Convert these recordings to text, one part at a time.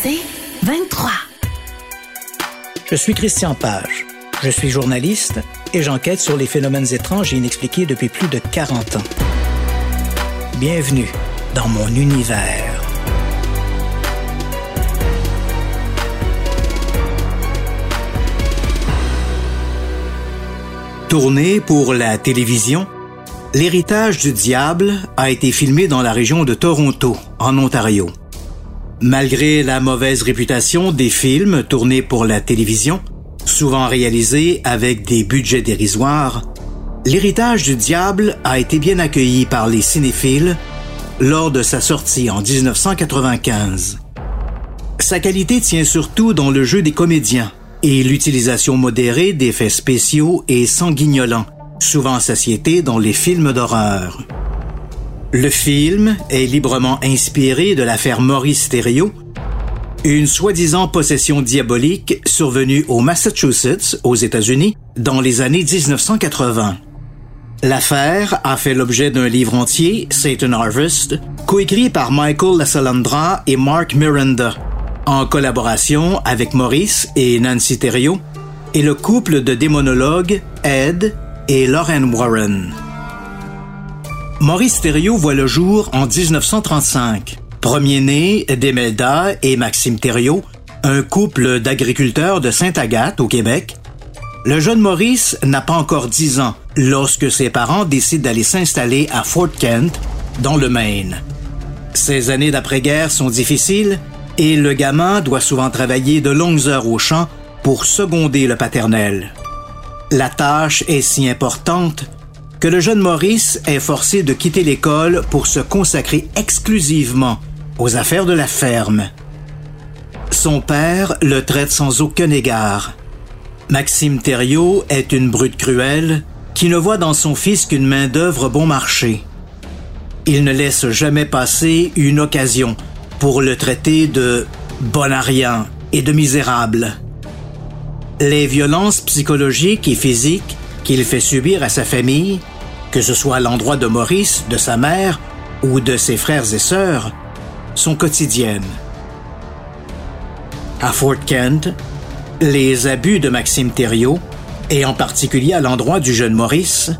C'est 23. Je suis Christian Page. Je suis journaliste et j'enquête sur les phénomènes étranges et inexpliqués depuis plus de 40 ans. Bienvenue dans mon univers. Tourné pour la télévision, L'héritage du diable a été filmé dans la région de Toronto, en Ontario. Malgré la mauvaise réputation des films tournés pour la télévision, souvent réalisés avec des budgets dérisoires, L'héritage du diable a été bien accueilli par les cinéphiles lors de sa sortie en 1995. Sa qualité tient surtout dans le jeu des comédiens et l'utilisation modérée d'effets spéciaux et sanguignolants, souvent satiété dans les films d'horreur. Le film est librement inspiré de l'affaire Maurice Thériault, une soi-disant possession diabolique survenue au Massachusetts, aux États-Unis, dans les années 1980. L'affaire a fait l'objet d'un livre entier, Satan Harvest, coécrit par Michael Lasalandra et Mark Miranda, en collaboration avec Maurice et Nancy Thériault, et le couple de démonologues Ed et Lauren Warren. Maurice Thériault voit le jour en 1935. Premier-né d'Emelda et Maxime Thériault, un couple d'agriculteurs de Sainte-Agathe au Québec. Le jeune Maurice n'a pas encore 10 ans lorsque ses parents décident d'aller s'installer à Fort Kent, dans le Maine. Ces années d'après-guerre sont difficiles et le gamin doit souvent travailler de longues heures au champ pour seconder le paternel. La tâche est si importante que le jeune Maurice est forcé de quitter l'école pour se consacrer exclusivement aux affaires de la ferme. Son père le traite sans aucun égard. Maxime Thériault est une brute cruelle qui ne voit dans son fils qu'une main-d'œuvre bon marché. Il ne laisse jamais passer une occasion pour le traiter de bon à rien et de misérable. Les violences psychologiques et physiques qu'il fait subir à sa famille, que ce soit à l'endroit de Maurice, de sa mère ou de ses frères et sœurs, sont quotidiennes. À Fort Kent, les abus de Maxime Thériault, et en particulier à l'endroit du jeune Maurice,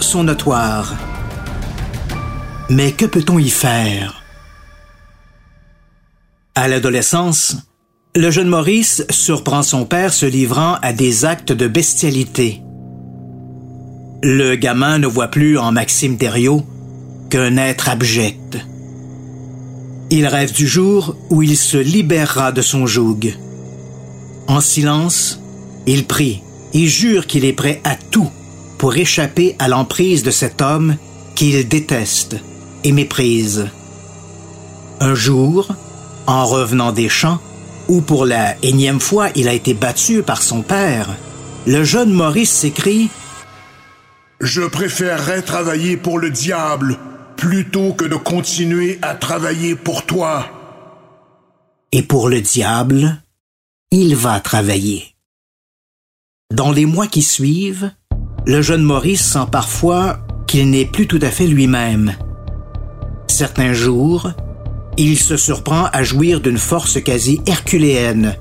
sont notoires. Mais que peut-on y faire? À l'adolescence, le jeune Maurice surprend son père se livrant à des actes de bestialité. Le gamin ne voit plus en Maxime Thériault qu'un être abject. Il rêve du jour où il se libérera de son joug. En silence, il prie et jure qu'il est prêt à tout pour échapper à l'emprise de cet homme qu'il déteste et méprise. Un jour, en revenant des champs, où pour la énième fois il a été battu par son père, le jeune Maurice s'écrie Je préférerais travailler pour le diable plutôt que de continuer à travailler pour toi. Et pour le diable, il va travailler. Dans les mois qui suivent, le jeune Maurice sent parfois qu'il n'est plus tout à fait lui-même. Certains jours, il se surprend à jouir d'une force quasi herculéenne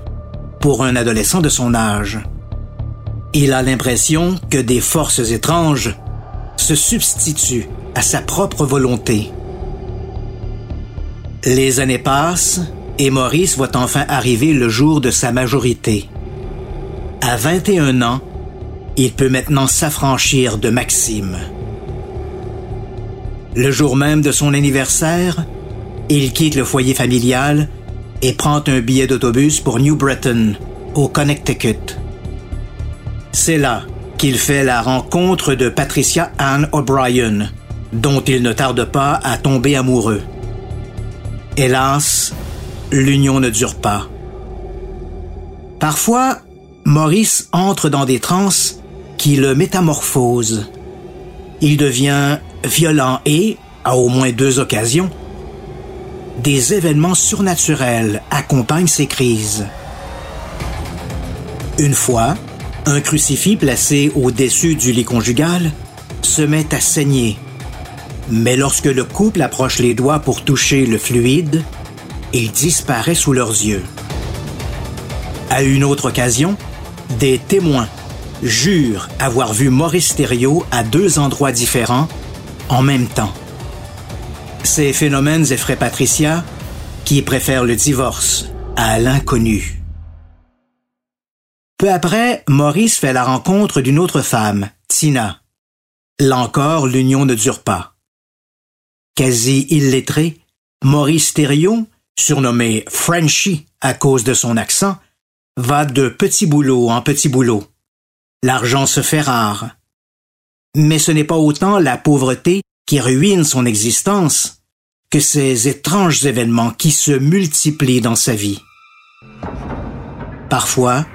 pour un adolescent de son âge. Il a l'impression que des forces étranges se substituent à sa propre volonté. Les années passent et Maurice voit enfin arriver le jour de sa majorité. À 21 ans, il peut maintenant s'affranchir de Maxime. Le jour même de son anniversaire, il quitte le foyer familial et prend un billet d'autobus pour New Britain, au Connecticut. C'est là qu'il fait la rencontre de Patricia Ann O'Brien, dont il ne tarde pas à tomber amoureux. Hélas, l'union ne dure pas. Parfois, Maurice entre dans des transes qui le métamorphosent. Il devient violent et, à au moins deux occasions, des événements surnaturels accompagnent ces crises. Une fois, un crucifix placé au-dessus du lit conjugal se met à saigner. Mais lorsque le couple approche les doigts pour toucher le fluide, il disparaît sous leurs yeux. À une autre occasion, des témoins jurent avoir vu Maurice Thériault à deux endroits différents en même temps. Ces phénomènes effraient Patricia, qui préfère le divorce à l'inconnu. Peu après, Maurice fait la rencontre d'une autre femme, Tina. Là encore, l'union ne dure pas. Quasi illettré, Maurice Thériault, surnommé Frenchy à cause de son accent, va de petit boulot en petit boulot. L'argent se fait rare. Mais ce n'est pas autant la pauvreté qui ruine son existence que ces étranges événements qui se multiplient dans sa vie. Parfois,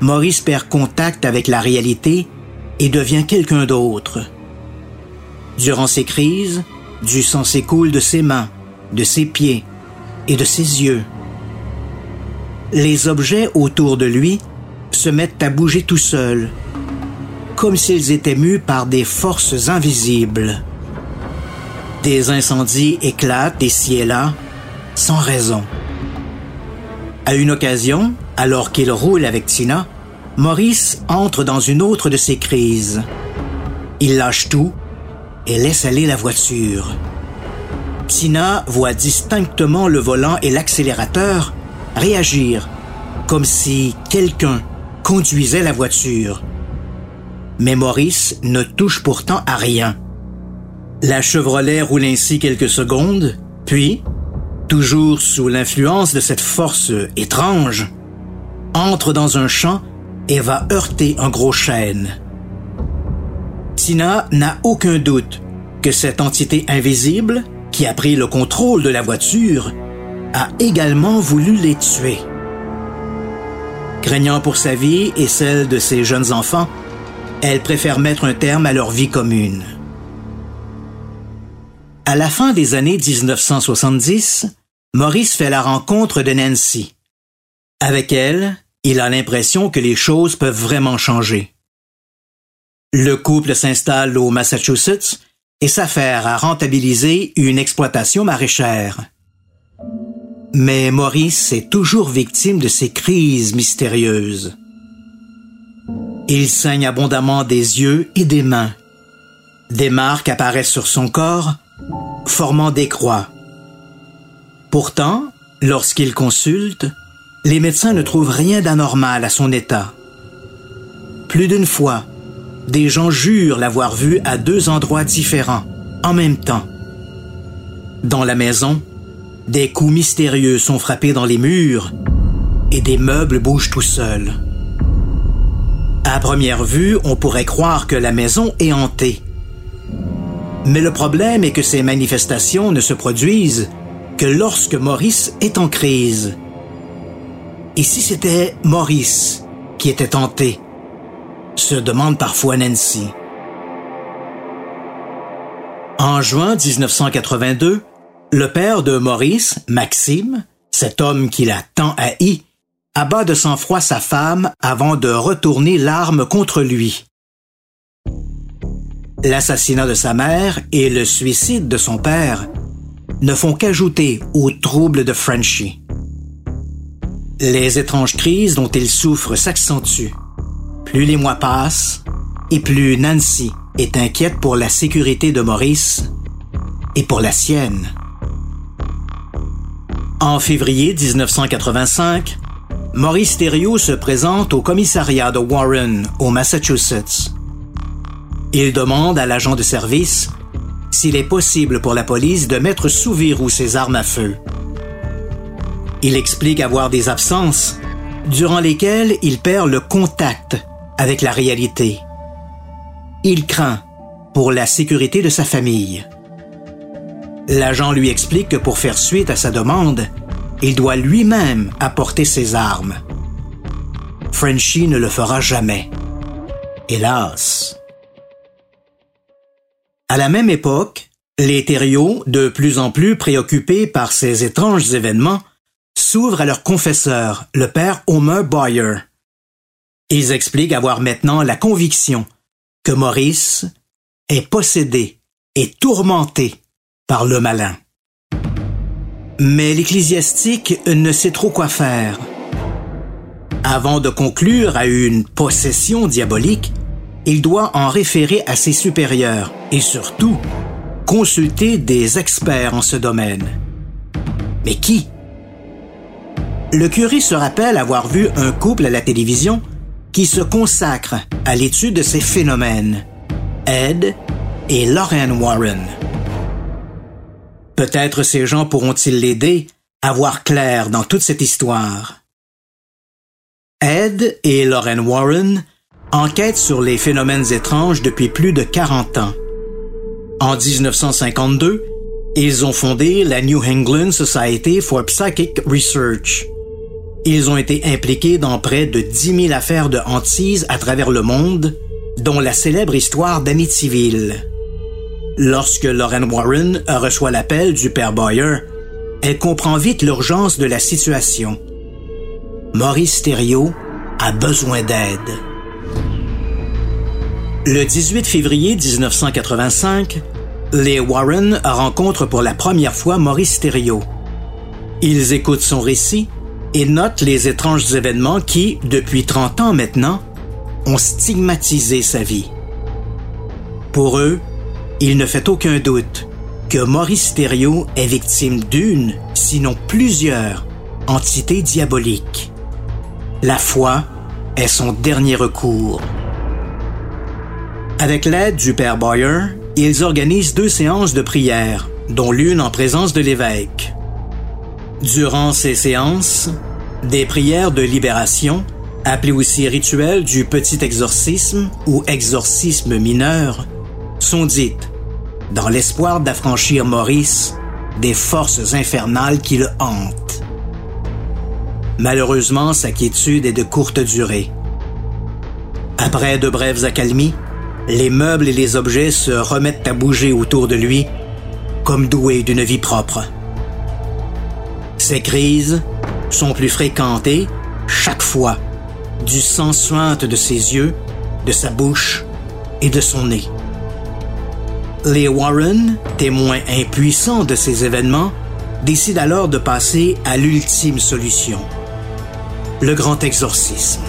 Maurice perd contact avec la réalité et devient quelqu'un d'autre. Durant ces crises, du sang s'écoule de ses mains, de ses pieds et de ses yeux. Les objets autour de lui se mettent à bouger tout seuls, comme s'ils étaient mus par des forces invisibles. Des incendies éclatent ici et là, sans raison. À une occasion, alors qu'il roule avec Tina, Maurice entre dans une autre de ses crises. Il lâche tout et laisse aller la voiture. Tina voit distinctement le volant et l'accélérateur réagir comme si quelqu'un conduisait la voiture. Mais Maurice ne touche pourtant à rien. La Chevrolet roule ainsi quelques secondes, puis, toujours sous l'influence de cette force étrange, entre dans un champ et va heurter un gros chêne. Tina n'a aucun doute que cette entité invisible, qui a pris le contrôle de la voiture, a également voulu les tuer. Craignant pour sa vie et celle de ses jeunes enfants, elle préfère mettre un terme à leur vie commune. À la fin des années 1970, Maurice fait la rencontre de Nancy. Avec elle, il a l'impression que les choses peuvent vraiment changer. Le couple s'installe au Massachusetts et s'affaire à rentabiliser une exploitation maraîchère. Mais Maurice est toujours victime de ces crises mystérieuses. Il saigne abondamment des yeux et des mains. Des marques apparaissent sur son corps, formant des croix. Pourtant, lorsqu'il consulte, les médecins ne trouvent rien d'anormal à son état. Plus d'une fois, des gens jurent l'avoir vu à deux endroits différents, en même temps. Dans la maison, des coups mystérieux sont frappés dans les murs et des meubles bougent tout seuls. À première vue, on pourrait croire que la maison est hantée. Mais le problème est que ces manifestations ne se produisent que lorsque Maurice est en crise. Et si c'était Maurice qui était hanté se demande parfois Nancy. En juin 1982, le père de Maurice, Maxime, cet homme qu'il a tant haï, abat de sang-froid sa femme avant de retourner l'arme contre lui. L'assassinat de sa mère et le suicide de son père ne font qu'ajouter au trouble de Frenchy. Les étranges crises dont il souffre s'accentuent. Plus les mois passent, et plus Nancy est inquiète pour la sécurité de Maurice et pour la sienne. En février 1985, Maurice Thériault se présente au commissariat de Warren, au Massachusetts. Il demande à l'agent de service s'il est possible pour la police de mettre sous verrou ses armes à feu. Il explique avoir des absences durant lesquelles il perd le contact avec la réalité. Il craint pour la sécurité de sa famille. L'agent lui explique que pour faire suite à sa demande, il doit lui-même apporter ses armes. Frenchy ne le fera jamais. Hélas. À la même époque, les Thériault, de plus en plus préoccupés par ces étranges événements, s'ouvrent à leur confesseur, le père Homer Boyer. Ils expliquent avoir maintenant la conviction que Maurice est possédé et tourmenté par le malin. Mais l'ecclésiastique ne sait trop quoi faire. Avant de conclure à une possession diabolique, il doit en référer à ses supérieurs et surtout consulter des experts en ce domaine. Mais qui Le curé se rappelle avoir vu un couple à la télévision qui se consacre à l'étude de ces phénomènes, Ed et Lauren Warren. Peut-être ces gens pourront-ils l'aider à voir clair dans toute cette histoire. Ed et Lauren Warren enquêtent sur les phénomènes étranges depuis plus de 40 ans. En 1952, ils ont fondé la New England Society for Psychic Research. Ils ont été impliqués dans près de 10 000 affaires de hantise à travers le monde, dont la célèbre histoire d'Amityville. Lorsque Lauren Warren reçoit l'appel du père Boyer, elle comprend vite l'urgence de la situation. Maurice Thériault a besoin d'aide. Le 18 février 1985, les Warren rencontrent pour la première fois Maurice Thériault. Ils écoutent son récit et notent les étranges événements qui, depuis 30 ans maintenant, ont stigmatisé sa vie. Pour eux, il ne fait aucun doute que Maurice Thériault est victime d'une, sinon plusieurs, entités diaboliques. La foi est son dernier recours. Avec l'aide du père Boyer, ils organisent deux séances de prière, dont l'une en présence de l'évêque. Durant ces séances, des prières de libération, appelées aussi rituels du petit exorcisme ou exorcisme mineur, sont dites, dans l'espoir d'affranchir Maurice des forces infernales qui le hantent. Malheureusement, sa quiétude est de courte durée. Après de brèves accalmies, les meubles et les objets se remettent à bouger autour de lui, comme doués d'une vie propre. Ces crises sont plus fréquentes et, chaque fois, du sang suinte de ses yeux, de sa bouche et de son nez. Les Warren, témoins impuissants de ces événements, décident alors de passer à l'ultime solution le grand exorcisme.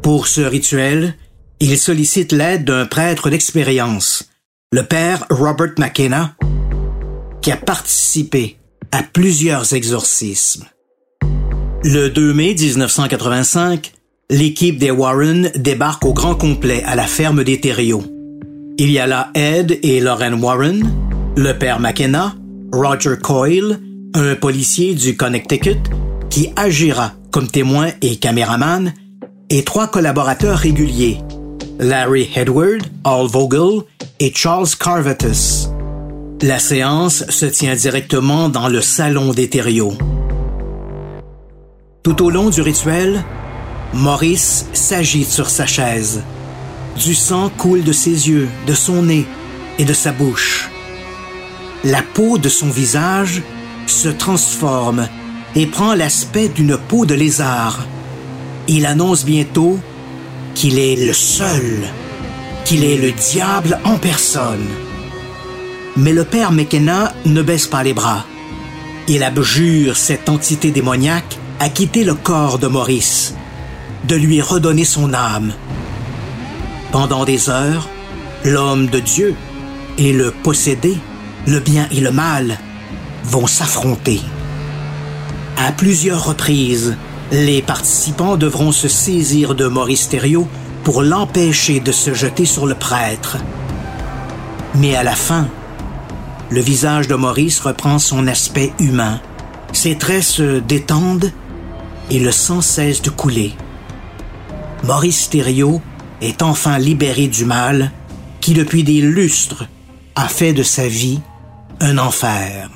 Pour ce rituel, il sollicite l'aide d'un prêtre d'expérience, le père Robert McKenna, qui a participé à plusieurs exorcismes. Le 2 mai 1985, l'équipe des Warren débarque au grand complet à la ferme des Thériault. Il y a là Ed et Lauren Warren, le père McKenna, Roger Coyle, un policier du Connecticut qui agira comme témoin et caméraman, et trois collaborateurs réguliers, Larry Edward, Al Vogel et Charles Carvetus. La séance se tient directement dans le salon des Thériault. Tout au long du rituel, Maurice s'agite sur sa chaise. Du sang coule de ses yeux, de son nez et de sa bouche. La peau de son visage se transforme et prend l'aspect d'une peau de lézard. Il annonce bientôt qu'il est le seul, qu'il est le diable en personne. Mais le père McKenna ne baisse pas les bras. Il abjure cette entité démoniaque à quitter le corps de Maurice, de lui redonner son âme. Pendant des heures, l'homme de Dieu et le possédé, le bien et le mal, vont s'affronter. À plusieurs reprises, les participants devront se saisir de Maurice Thériault pour l'empêcher de se jeter sur le prêtre. Mais à la fin, le visage de Maurice reprend son aspect humain. Ses traits se détendent et le sang cesse de couler. Maurice Thériault est enfin libéré du mal qui, depuis des lustres, a fait de sa vie un enfer.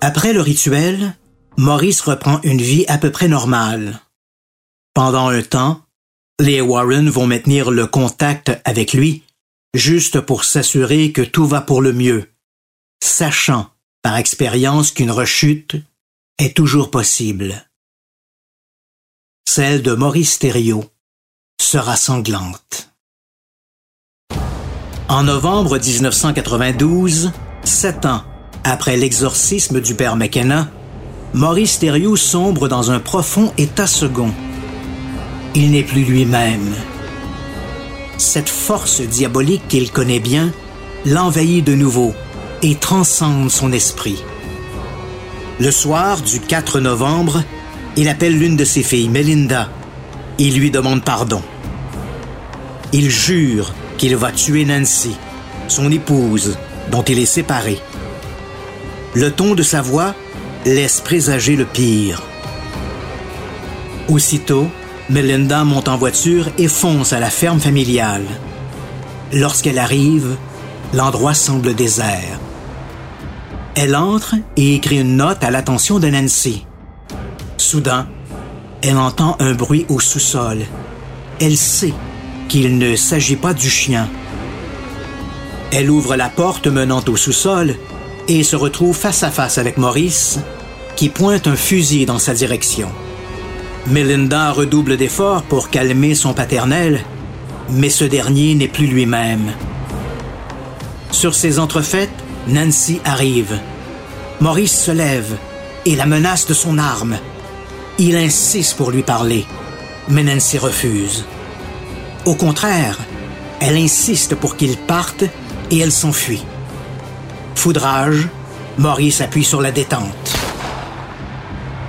Après le rituel, Maurice reprend une vie à peu près normale. Pendant un temps, les Warren vont maintenir le contact avec lui, juste pour s'assurer que tout va pour le mieux, sachant par expérience qu'une rechute est toujours possible. Celle de Maurice Thériault sera sanglante. En novembre 1992, Sept ans après l'exorcisme du père McKenna, Maurice Thériault sombre dans un profond état second. Il n'est plus lui-même. Cette force diabolique qu'il connaît bien l'envahit de nouveau et transcende son esprit. Le soir du 4 novembre, il appelle l'une de ses filles, Melinda. Il lui demande pardon. Il jure qu'il va tuer Nancy, son épouse, dont il est séparé. Le ton de sa voix laisse présager le pire. Aussitôt, Melinda monte en voiture et fonce à la ferme familiale. Lorsqu'elle arrive, l'endroit semble désert. Elle entre et écrit une note à l'attention de Nancy. Soudain, elle entend un bruit au sous-sol. Elle sait qu'il ne s'agit pas du chien. Elle ouvre la porte menant au sous-sol et se retrouve face à face avec Maurice, qui pointe un fusil dans sa direction. Melinda redouble d'efforts pour calmer son paternel, mais ce dernier n'est plus lui-même. Sur ces entrefaites, Nancy arrive. Maurice se lève et la menace de son arme. Il insiste pour lui parler, mais Nancy refuse. Au contraire, elle insiste pour qu'il parte et elle s'enfuit. Foudrage, Maurice appuie sur la détente.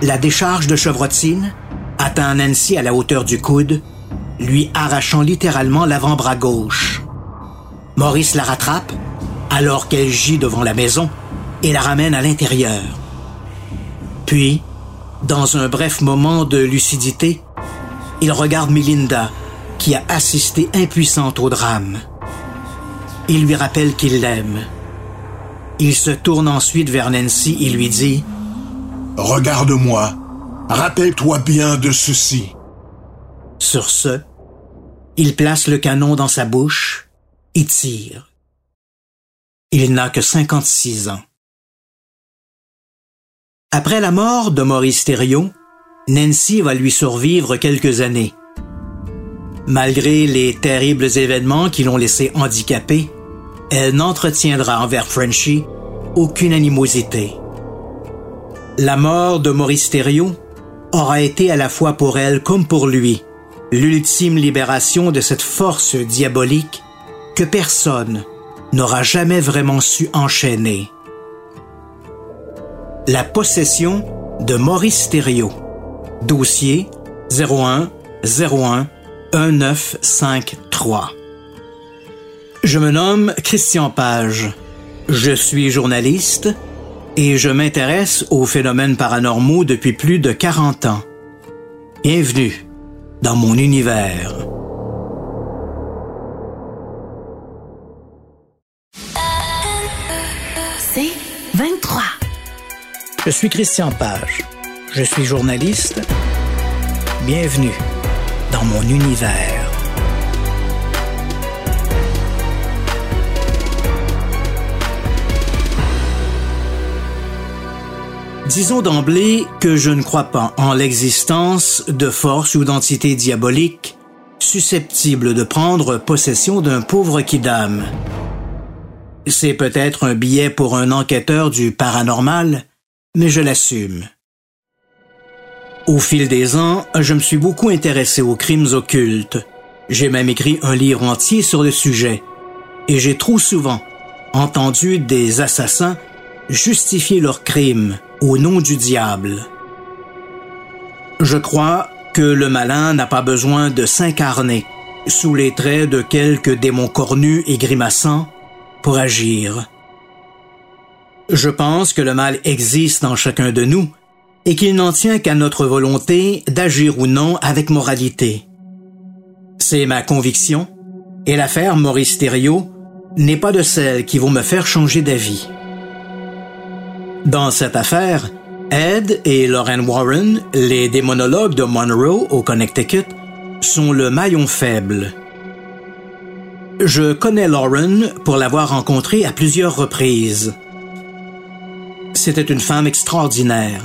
La décharge de chevrotine atteint Nancy à la hauteur du coude, lui arrachant littéralement l'avant-bras gauche. Maurice la rattrape alors qu'elle gît devant la maison et la ramène à l'intérieur. Puis, dans un bref moment de lucidité, il regarde Melinda, qui a assisté impuissante au drame. Il lui rappelle qu'il l'aime. Il se tourne ensuite vers Nancy et lui dit ⁇ Regarde-moi, rappelle-toi bien de ceci. Sur ce, il place le canon dans sa bouche et tire. Il n'a que 56 ans. Après la mort de Maurice Thériault, Nancy va lui survivre quelques années. Malgré les terribles événements qui l'ont laissé handicapé, elle n'entretiendra envers Frenchy aucune animosité. La mort de Maurice Thériault aura été à la fois pour elle comme pour lui l'ultime libération de cette force diabolique que personne n'aura jamais vraiment su enchaîner. La possession de Maurice Thériault. Dossier 01 01 1953. Je me nomme Christian Page. Je suis journaliste et je m'intéresse aux phénomènes paranormaux depuis plus de 40 ans. Bienvenue dans mon univers. C'est 23. Je suis Christian Page. Je suis journaliste. Bienvenue dans mon univers. Disons d'emblée que je ne crois pas en l'existence de forces ou d'entités diaboliques susceptibles de prendre possession d'un pauvre kidam. C'est peut-être un billet pour un enquêteur du paranormal, mais je l'assume. Au fil des ans, je me suis beaucoup intéressé aux crimes occultes. J'ai même écrit un livre entier sur le sujet. Et j'ai trop souvent entendu des assassins justifier leurs crimes au nom du diable. Je crois que le malin n'a pas besoin de s'incarner sous les traits de quelques démons cornus et grimaçants pour agir. Je pense que le mal existe en chacun de nous et qu'il n'en tient qu'à notre volonté d'agir ou non avec moralité. C'est ma conviction, et l'affaire Maurice Thériault n'est pas de celles qui vont me faire changer d'avis. Dans cette affaire, Ed et Lauren Warren, les démonologues de Monroe au Connecticut, sont le maillon faible. Je connais Lauren pour l'avoir rencontrée à plusieurs reprises. C'était une femme extraordinaire.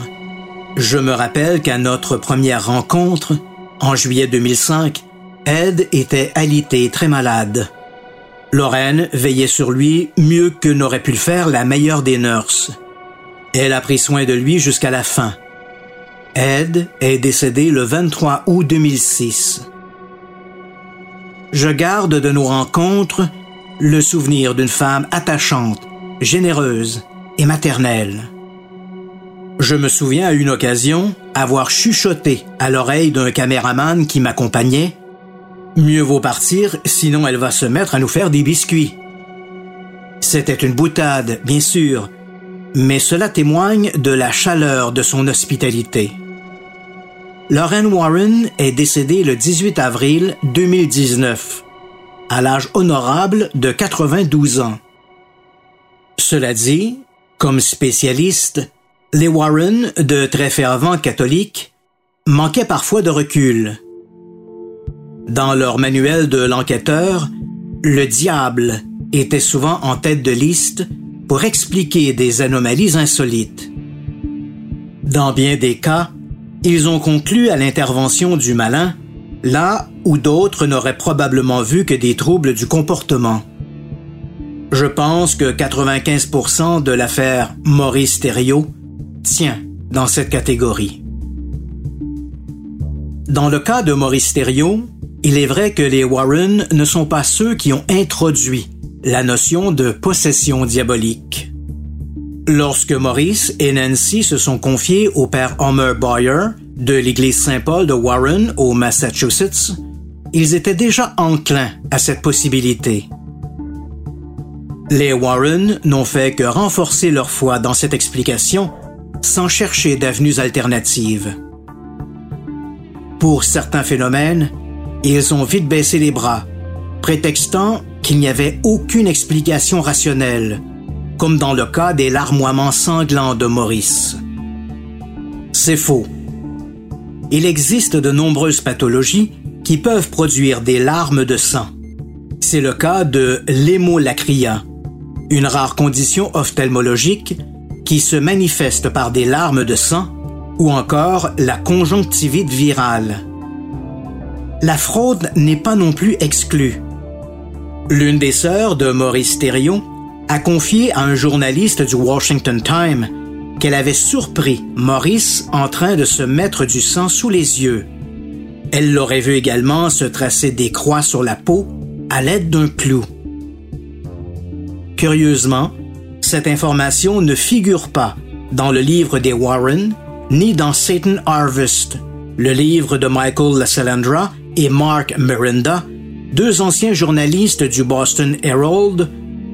Je me rappelle qu'à notre première rencontre, en juillet 2005, Ed était alité, très malade. Lorraine veillait sur lui mieux que n'aurait pu le faire la meilleure des nurses. Elle a pris soin de lui jusqu'à la fin. Ed est décédé le 23 août 2006. Je garde de nos rencontres le souvenir d'une femme attachante, généreuse et maternelle. Je me souviens à une occasion avoir chuchoté à l'oreille d'un caméraman qui m'accompagnait Mieux vaut partir, sinon elle va se mettre à nous faire des biscuits. C'était une boutade, bien sûr, mais cela témoigne de la chaleur de son hospitalité. Lorraine Warren est décédée le 18 avril 2019, à l'âge honorable de 92 ans. Cela dit, comme spécialiste, les Warren, de très fervents catholiques, manquaient parfois de recul. Dans leur manuel de l'enquêteur, le diable était souvent en tête de liste pour expliquer des anomalies insolites. Dans bien des cas, ils ont conclu à l'intervention du malin, là où d'autres n'auraient probablement vu que des troubles du comportement. Je pense que 95% de l'affaire Maurice Thériault tient dans cette catégorie. Dans le cas de Maurice Thériault, il est vrai que les Warren ne sont pas ceux qui ont introduit la notion de possession diabolique. Lorsque Maurice et Nancy se sont confiés au père Homer Boyer de l'église Saint-Paul de Warren au Massachusetts, ils étaient déjà enclins à cette possibilité. Les Warren n'ont fait que renforcer leur foi dans cette explication sans chercher d'avenues alternatives. Pour certains phénomènes, ils ont vite baissé les bras, prétextant qu'il n'y avait aucune explication rationnelle, comme dans le cas des larmoiements sanglants de Maurice. C'est faux. Il existe de nombreuses pathologies qui peuvent produire des larmes de sang. C'est le cas de l'hémolacria, une rare condition ophtalmologique qui se manifeste par des larmes de sang ou encore la conjonctivite virale la fraude n'est pas non plus exclue. L'une des sœurs de Maurice Thériault a confié à un journaliste du Washington Times qu'elle avait surpris Maurice en train de se mettre du sang sous les yeux. Elle l'aurait vu également se tracer des croix sur la peau à l'aide d'un clou. Curieusement, cette information ne figure pas dans le livre des Warren ni dans Satan Harvest, le livre de Michael LaSalandra et Mark Miranda, deux anciens journalistes du Boston Herald,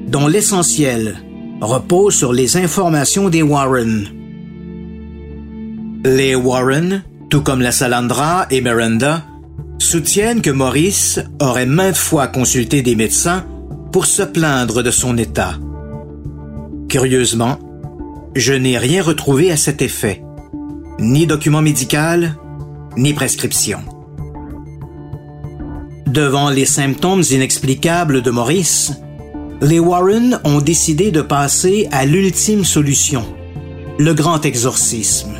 dont l'essentiel repose sur les informations des Warren. Les Warren, tout comme la Salandra et Miranda, soutiennent que Maurice aurait maintes fois consulté des médecins pour se plaindre de son état. Curieusement, je n'ai rien retrouvé à cet effet, ni document médical, ni prescription. Devant les symptômes inexplicables de Maurice, les Warren ont décidé de passer à l'ultime solution, le grand exorcisme.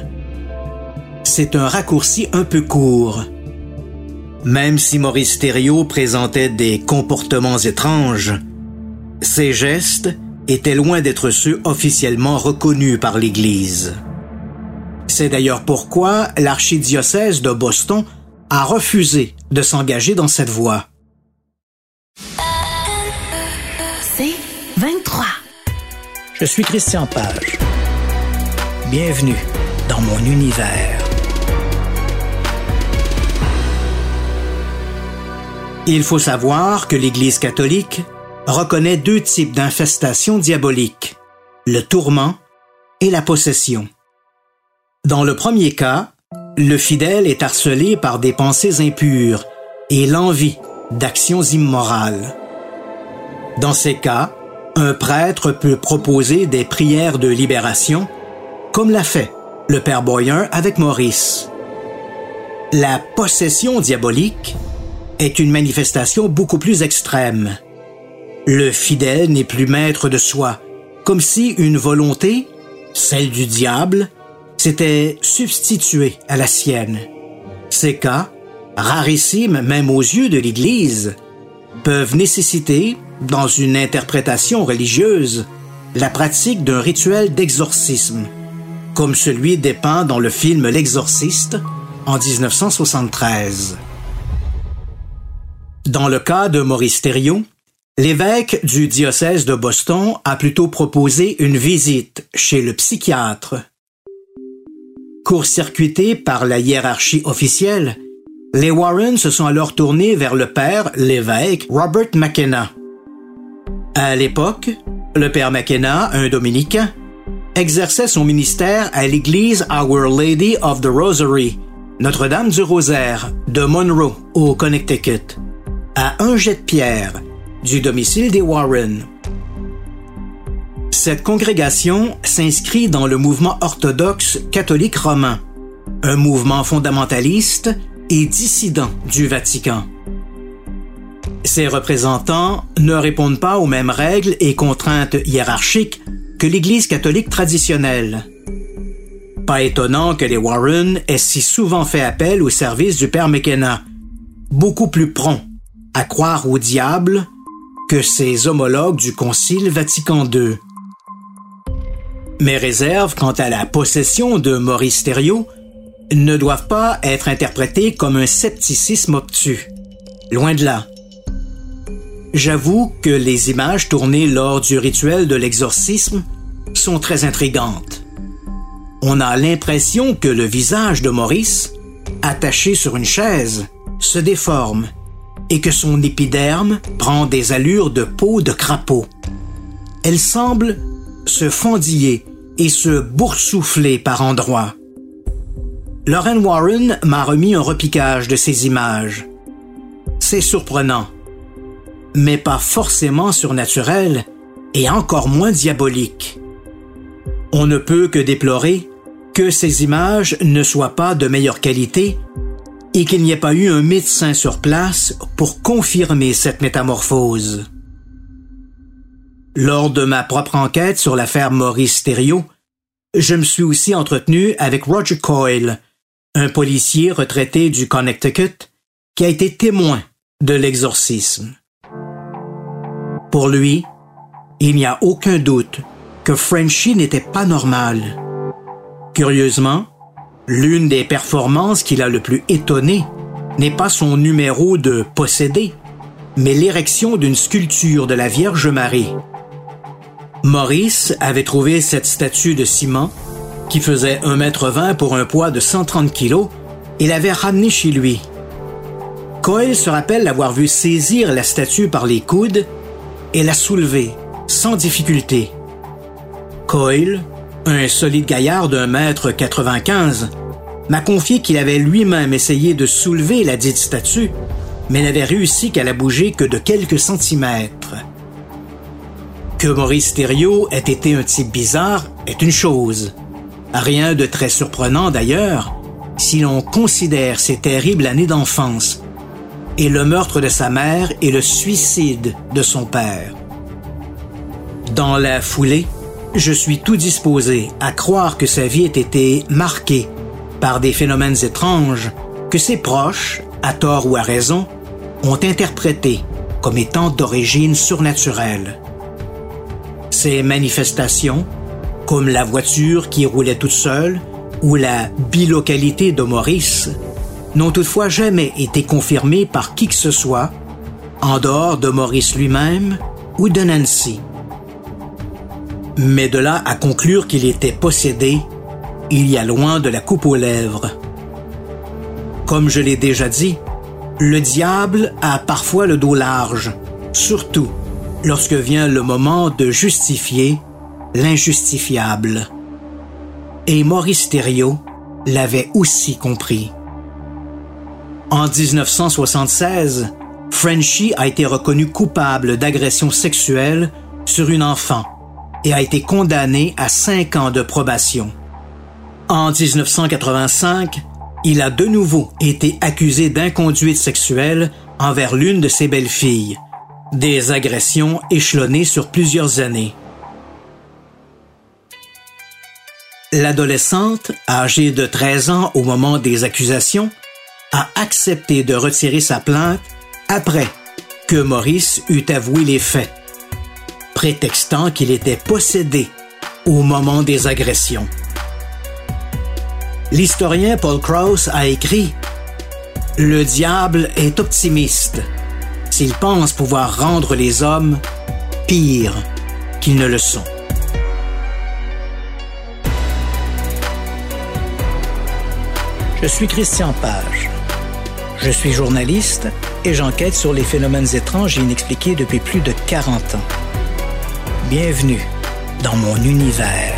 C'est un raccourci un peu court. Même si Maurice Thériault présentait des comportements étranges, ses gestes étaient loin d'être ceux officiellement reconnus par l'Église. C'est d'ailleurs pourquoi l'archidiocèse de Boston a refusé de s'engager dans cette voie. C'est 23. Je suis Christian Page. Bienvenue dans mon univers. Il faut savoir que l'Église catholique reconnaît deux types d'infestations diaboliques, le tourment et la possession. Dans le premier cas, le fidèle est harcelé par des pensées impures et l'envie d'actions immorales. Dans ces cas, un prêtre peut proposer des prières de libération, comme l'a fait le père Boyen avec Maurice. La possession diabolique est une manifestation beaucoup plus extrême. Le fidèle n'est plus maître de soi, comme si une volonté, celle du diable, s'était substitué à la sienne. Ces cas, rarissimes même aux yeux de l'Église, peuvent nécessiter dans une interprétation religieuse, la pratique d'un rituel d'exorcisme, comme celui dépeint dans le film L'Exorciste en 1973. Dans le cas de Maurice Thériault, l'évêque du diocèse de Boston a plutôt proposé une visite chez le psychiatre. Court-circuité par la hiérarchie officielle, les Warren se sont alors tournés vers le père, l'évêque Robert McKenna. À l'époque, le père McKenna, un dominicain, exerçait son ministère à l'église Our Lady of the Rosary, Notre-Dame du Rosaire, de Monroe, au Connecticut, à un jet de pierre du domicile des Warren. Cette congrégation s'inscrit dans le mouvement orthodoxe catholique romain, un mouvement fondamentaliste et dissident du Vatican. Ses représentants ne répondent pas aux mêmes règles et contraintes hiérarchiques que l'Église catholique traditionnelle. Pas étonnant que les Warren aient si souvent fait appel au service du Père McKenna, beaucoup plus prompt à croire au diable que ses homologues du Concile Vatican II. Mes réserves quant à la possession de Maurice Thériault ne doivent pas être interprétés comme un scepticisme obtus. Loin de là. J'avoue que les images tournées lors du rituel de l'exorcisme sont très intrigantes. On a l'impression que le visage de Maurice, attaché sur une chaise, se déforme et que son épiderme prend des allures de peau de crapaud. Elle semble se fendiller et se boursoufler par endroits. Lauren Warren m'a remis un repiquage de ces images. C'est surprenant, mais pas forcément surnaturel et encore moins diabolique. On ne peut que déplorer que ces images ne soient pas de meilleure qualité et qu'il n'y ait pas eu un médecin sur place pour confirmer cette métamorphose. Lors de ma propre enquête sur l'affaire Maurice Thériault, je me suis aussi entretenu avec Roger Coyle, un policier retraité du Connecticut qui a été témoin de l'exorcisme. Pour lui, il n'y a aucun doute que Frenchy n'était pas normal. Curieusement, l'une des performances qui l'a le plus étonné n'est pas son numéro de possédé, mais l'érection d'une sculpture de la Vierge Marie. Maurice avait trouvé cette statue de ciment qui faisait 1,20 m pour un poids de 130 kg, et l'avait ramené chez lui. Coyle se rappelle l'avoir vu saisir la statue par les coudes et la soulever, sans difficulté. Coyle, un solide gaillard d'un mètre 95, m'a confié qu'il avait lui-même essayé de soulever la dite statue, mais n'avait réussi qu'à la bouger que de quelques centimètres. Que Maurice Thériault ait été un type bizarre est une chose. Rien de très surprenant d'ailleurs, si l'on considère ses terribles années d'enfance et le meurtre de sa mère et le suicide de son père. Dans la foulée, je suis tout disposé à croire que sa vie ait été marquée par des phénomènes étranges que ses proches, à tort ou à raison, ont interprétés comme étant d'origine surnaturelle. Ces manifestations comme la voiture qui roulait toute seule ou la bilocalité de Maurice, n'ont toutefois jamais été confirmées par qui que ce soit, en dehors de Maurice lui-même ou de Nancy. Mais de là à conclure qu'il était possédé, il y a loin de la coupe aux lèvres. Comme je l'ai déjà dit, le diable a parfois le dos large, surtout lorsque vient le moment de justifier l'injustifiable. Et Maurice Thériault l'avait aussi compris. En 1976, Frenchy a été reconnu coupable d'agression sexuelle sur une enfant et a été condamné à cinq ans de probation. En 1985, il a de nouveau été accusé d'inconduite sexuelle envers l'une de ses belles-filles, des agressions échelonnées sur plusieurs années. L'adolescente, âgée de 13 ans au moment des accusations, a accepté de retirer sa plainte après que Maurice eût avoué les faits, prétextant qu'il était possédé au moment des agressions. L'historien Paul Krauss a écrit Le diable est optimiste s'il pense pouvoir rendre les hommes pires qu'ils ne le sont. Je suis Christian Page. Je suis journaliste et j'enquête sur les phénomènes étranges et inexpliqués depuis plus de 40 ans. Bienvenue dans mon univers.